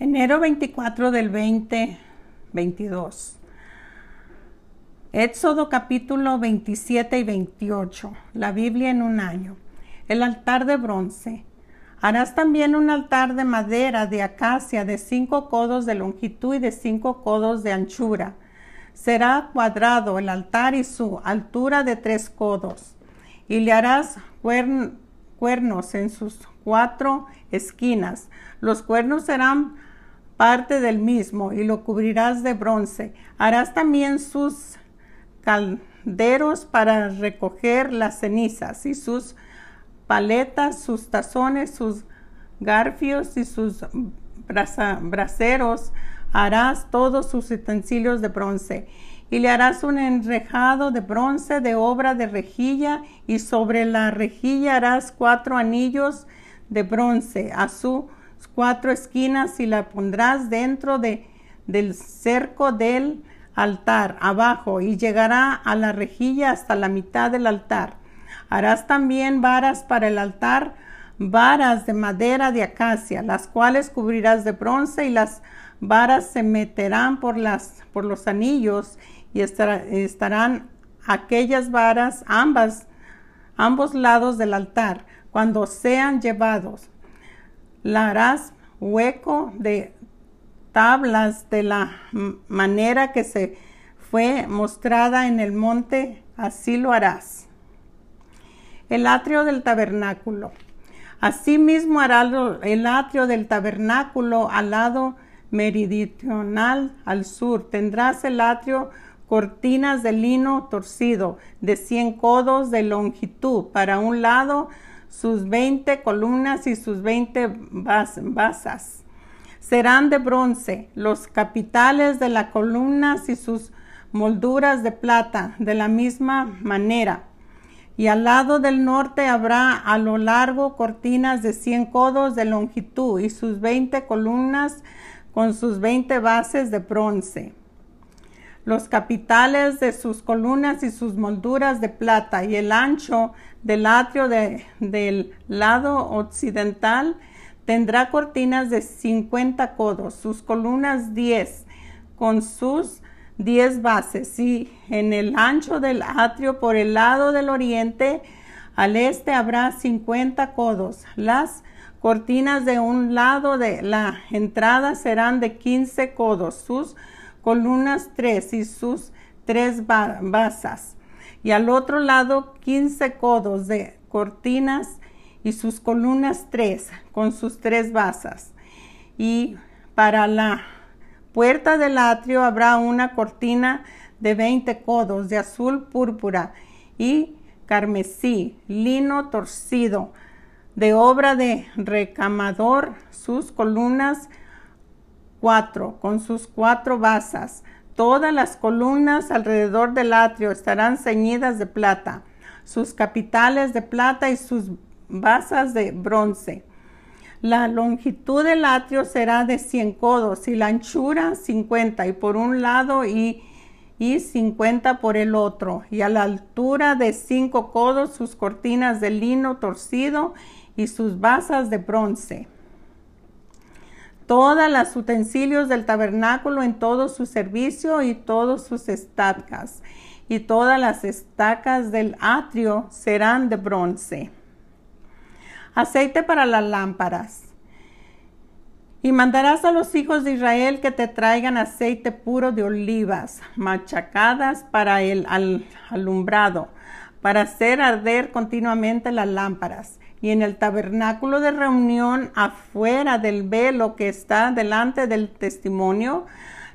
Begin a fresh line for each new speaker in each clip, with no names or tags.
Enero 24 del 2022. Éxodo capítulo 27 y 28. La Biblia en un año. El altar de bronce. Harás también un altar de madera de acacia de cinco codos de longitud y de cinco codos de anchura. Será cuadrado el altar y su altura de tres codos. Y le harás cuernos en sus cuatro esquinas. Los cuernos serán parte del mismo y lo cubrirás de bronce. Harás también sus calderos para recoger las cenizas y sus paletas, sus tazones, sus garfios y sus braseros. Harás todos sus utensilios de bronce y le harás un enrejado de bronce de obra de rejilla y sobre la rejilla harás cuatro anillos de bronce a sus cuatro esquinas y la pondrás dentro de, del cerco del altar abajo y llegará a la rejilla hasta la mitad del altar. Harás también varas para el altar, varas de madera de acacia, las cuales cubrirás de bronce y las varas se meterán por, las, por los anillos y estarán aquellas varas ambas, ambos lados del altar cuando sean llevados. La harás hueco de tablas de la manera que se fue mostrada en el monte, así lo harás. El atrio del tabernáculo. Asimismo hará el atrio del tabernáculo al lado meridional al sur. Tendrás el atrio cortinas de lino torcido de cien codos de longitud para un lado sus veinte columnas y sus veinte basas. Serán de bronce los capitales de las columnas y sus molduras de plata de la misma manera. Y al lado del norte habrá a lo largo cortinas de cien codos de longitud y sus veinte columnas con sus veinte bases de bronce los capitales de sus columnas y sus molduras de plata y el ancho del atrio del lado occidental tendrá cortinas de 50 codos, sus columnas 10 con sus 10 bases y en el ancho del atrio por el lado del oriente al este habrá 50 codos. Las cortinas de un lado de la entrada serán de 15 codos, sus columnas tres y sus tres basas. Y al otro lado quince codos de cortinas y sus columnas tres con sus tres basas. Y para la puerta del atrio habrá una cortina de veinte codos de azul púrpura y carmesí, lino torcido, de obra de recamador, sus columnas cuatro, con sus cuatro basas. Todas las columnas alrededor del atrio estarán ceñidas de plata, sus capitales de plata y sus basas de bronce. La longitud del atrio será de 100 codos y la anchura 50 y por un lado y, y 50 por el otro. Y a la altura de 5 codos sus cortinas de lino torcido y sus basas de bronce todas las utensilios del tabernáculo en todo su servicio y todos sus estacas. Y todas las estacas del atrio serán de bronce. Aceite para las lámparas. Y mandarás a los hijos de Israel que te traigan aceite puro de olivas, machacadas para el alumbrado, para hacer arder continuamente las lámparas y en el tabernáculo de reunión afuera del velo que está delante del testimonio,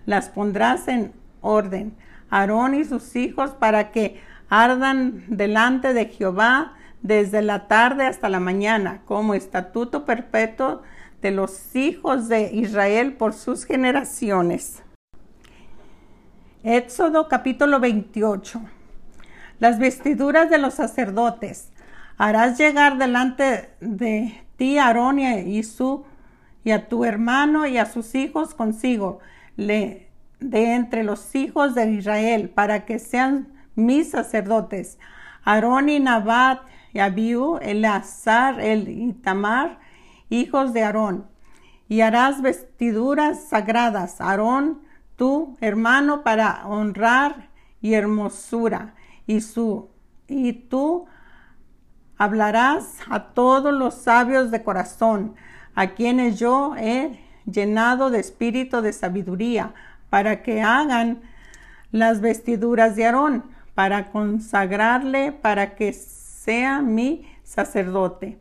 las pondrás en orden, Aarón y sus hijos, para que ardan delante de Jehová desde la tarde hasta la mañana, como estatuto perpetuo de los hijos de Israel por sus generaciones. Éxodo capítulo 28. Las vestiduras de los sacerdotes harás llegar delante de ti a Aarón y, su, y a tu hermano y a sus hijos consigo, le, de entre los hijos de Israel, para que sean mis sacerdotes. Aarón y Nabat y Abiú, Eleazar, el Itamar, hijos de Aarón. y harás vestiduras sagradas, Aarón, tu hermano, para honrar y hermosura, y su y tú hablarás a todos los sabios de corazón, a quienes yo he llenado de espíritu de sabiduría, para que hagan las vestiduras de Aarón, para consagrarle, para que sea mi sacerdote.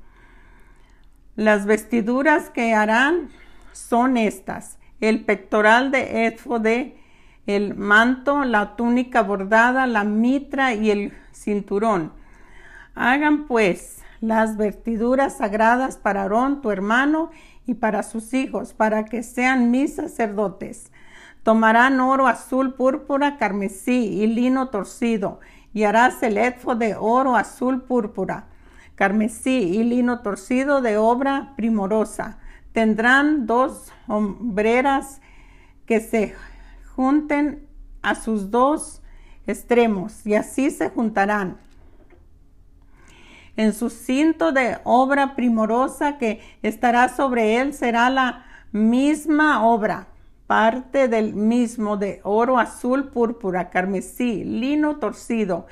Las vestiduras que harán son estas: el pectoral de éfode, el manto, la túnica bordada, la mitra y el cinturón. Hagan pues las vestiduras sagradas para Aarón, tu hermano, y para sus hijos, para que sean mis sacerdotes. Tomarán oro azul, púrpura, carmesí y lino torcido, y harás el etfo de oro azul, púrpura, carmesí y lino torcido de obra primorosa. Tendrán dos hombreras que se junten a sus dos extremos, y así se juntarán. En su cinto de obra primorosa que estará sobre él será la misma obra, parte del mismo de oro azul, púrpura, carmesí, lino torcido.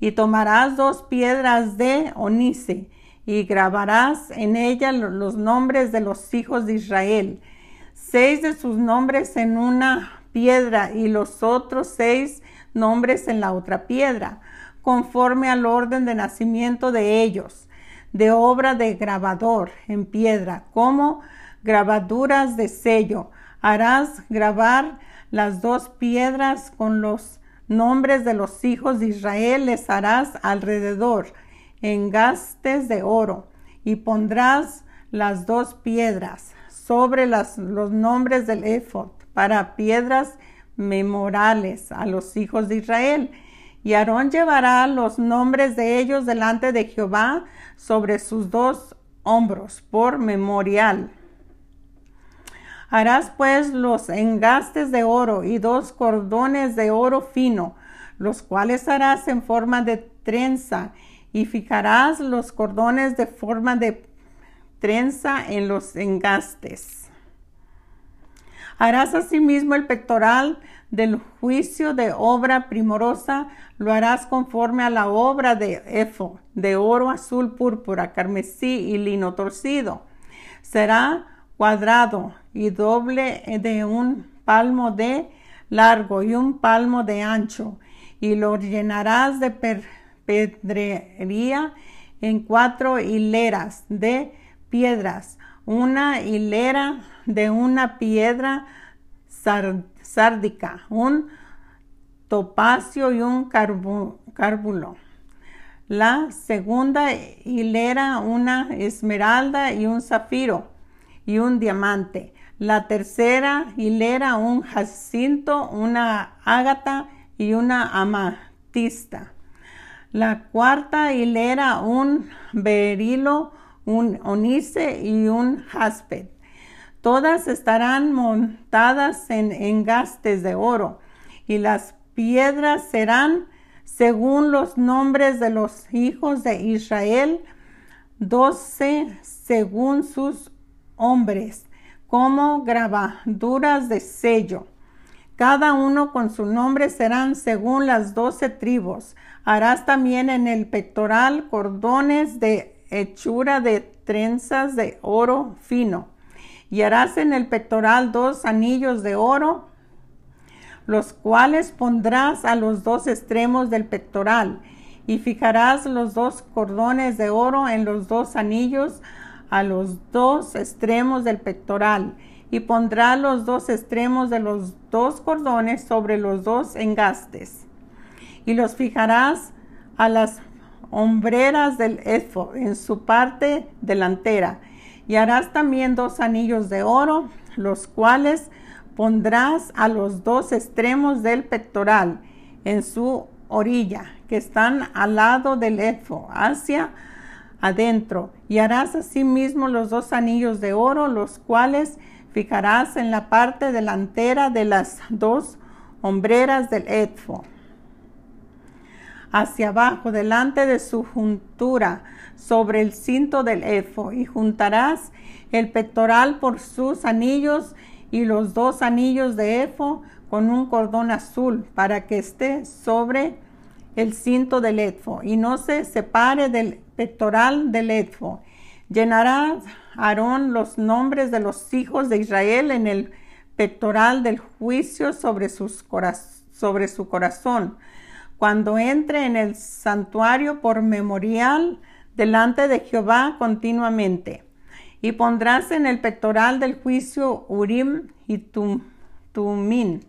Y tomarás dos piedras de onice y grabarás en ellas los nombres de los hijos de Israel, seis de sus nombres en una piedra y los otros seis nombres en la otra piedra conforme al orden de nacimiento de ellos, de obra de grabador en piedra, como grabaduras de sello. Harás grabar las dos piedras con los nombres de los hijos de Israel, les harás alrededor engastes de oro y pondrás las dos piedras sobre los nombres del ephod para piedras memorales a los hijos de Israel y Aarón llevará los nombres de ellos delante de Jehová sobre sus dos hombros por memorial. Harás pues los engastes de oro y dos cordones de oro fino, los cuales harás en forma de trenza, y fijarás los cordones de forma de trenza en los engastes. Harás asimismo el pectoral del juicio de obra primorosa lo harás conforme a la obra de Efo, de oro azul, púrpura, carmesí y lino torcido. Será cuadrado y doble de un palmo de largo y un palmo de ancho, y lo llenarás de pedrería en cuatro hileras de piedras, una hilera de una piedra sárdica, un topacio y un cárbulo. La segunda hilera, una esmeralda y un zafiro y un diamante. La tercera hilera, un jacinto, una ágata y una amatista. La cuarta hilera, un berilo, un onice y un jaspet. Todas estarán montadas en engastes de oro y las piedras serán según los nombres de los hijos de Israel, doce según sus hombres, como grabaduras de sello. Cada uno con su nombre serán según las doce tribus. Harás también en el pectoral cordones de hechura de trenzas de oro fino y harás en el pectoral dos anillos de oro, los cuales pondrás a los dos extremos del pectoral, y fijarás los dos cordones de oro en los dos anillos a los dos extremos del pectoral, y pondrás los dos extremos de los dos cordones sobre los dos engastes, y los fijarás a las hombreras del efo en su parte delantera, y harás también dos anillos de oro, los cuales pondrás a los dos extremos del pectoral en su orilla, que están al lado del efo, hacia adentro. Y harás asimismo los dos anillos de oro, los cuales fijarás en la parte delantera de las dos hombreras del efo. Hacia abajo, delante de su juntura, sobre el cinto del efo, y juntarás el pectoral por sus anillos y los dos anillos de efo con un cordón azul para que esté sobre el cinto del efo y no se separe del pectoral del efo. Llenará Aarón los nombres de los hijos de Israel en el pectoral del juicio sobre, sus sobre su corazón. Cuando entre en el santuario por memorial delante de Jehová continuamente. Y pondrás en el pectoral del juicio Urim y Tumim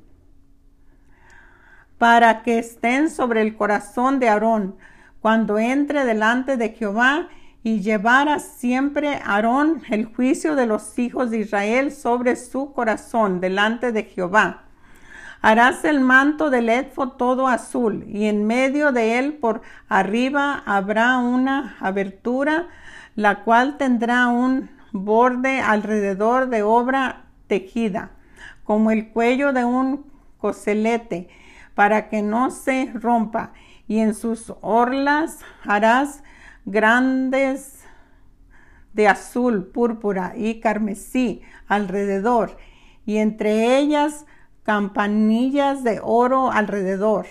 para que estén sobre el corazón de Aarón cuando entre delante de Jehová y llevara siempre Aarón el juicio de los hijos de Israel sobre su corazón delante de Jehová. Harás el manto del edfo todo azul y en medio de él por arriba habrá una abertura la cual tendrá un borde alrededor de obra tejida como el cuello de un coselete para que no se rompa y en sus orlas harás grandes de azul, púrpura y carmesí alrededor, y entre ellas campanillas de oro alrededor.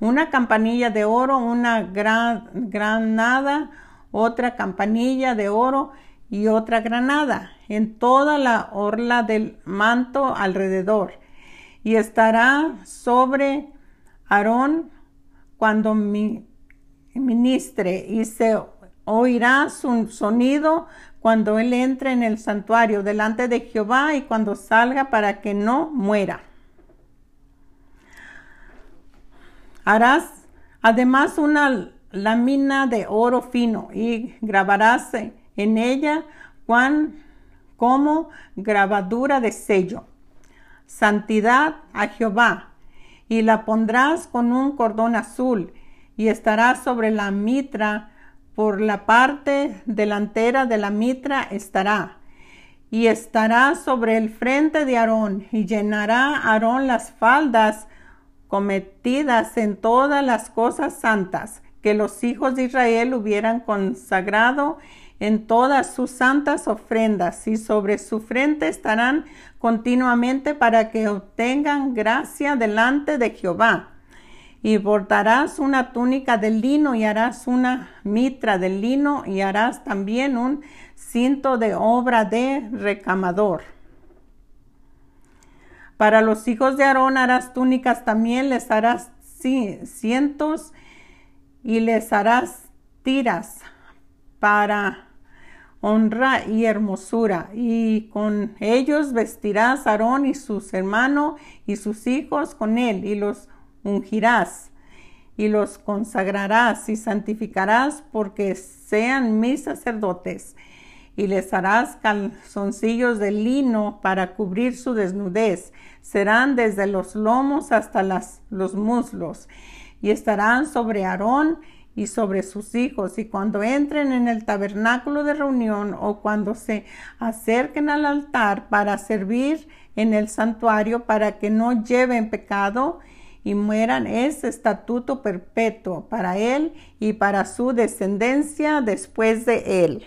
Una campanilla de oro, una gran, granada, otra campanilla de oro y otra granada en toda la orla del manto alrededor. Y estará sobre Aarón cuando mi, ministre y se oirá su sonido cuando él entre en el santuario delante de Jehová y cuando salga para que no muera. Harás además una lámina de oro fino y grabarás en ella cuán, como grabadura de sello. Santidad a Jehová y la pondrás con un cordón azul y estará sobre la mitra, por la parte delantera de la mitra estará, y estará sobre el frente de Aarón, y llenará Aarón las faldas cometidas en todas las cosas santas que los hijos de Israel hubieran consagrado en todas sus santas ofrendas, y sobre su frente estarán continuamente para que obtengan gracia delante de Jehová. Y bordarás una túnica de lino y harás una mitra de lino y harás también un cinto de obra de recamador. Para los hijos de Aarón harás túnicas también, les harás cientos y les harás tiras para honra y hermosura, y con ellos vestirás Aarón y sus hermanos y sus hijos con él, y los ungirás, y los consagrarás y santificarás porque sean mis sacerdotes, y les harás calzoncillos de lino para cubrir su desnudez, serán desde los lomos hasta las, los muslos, y estarán sobre Aarón y sobre sus hijos, y cuando entren en el tabernáculo de reunión o cuando se acerquen al altar para servir en el santuario para que no lleven pecado y mueran, es estatuto perpetuo para él y para su descendencia después de él.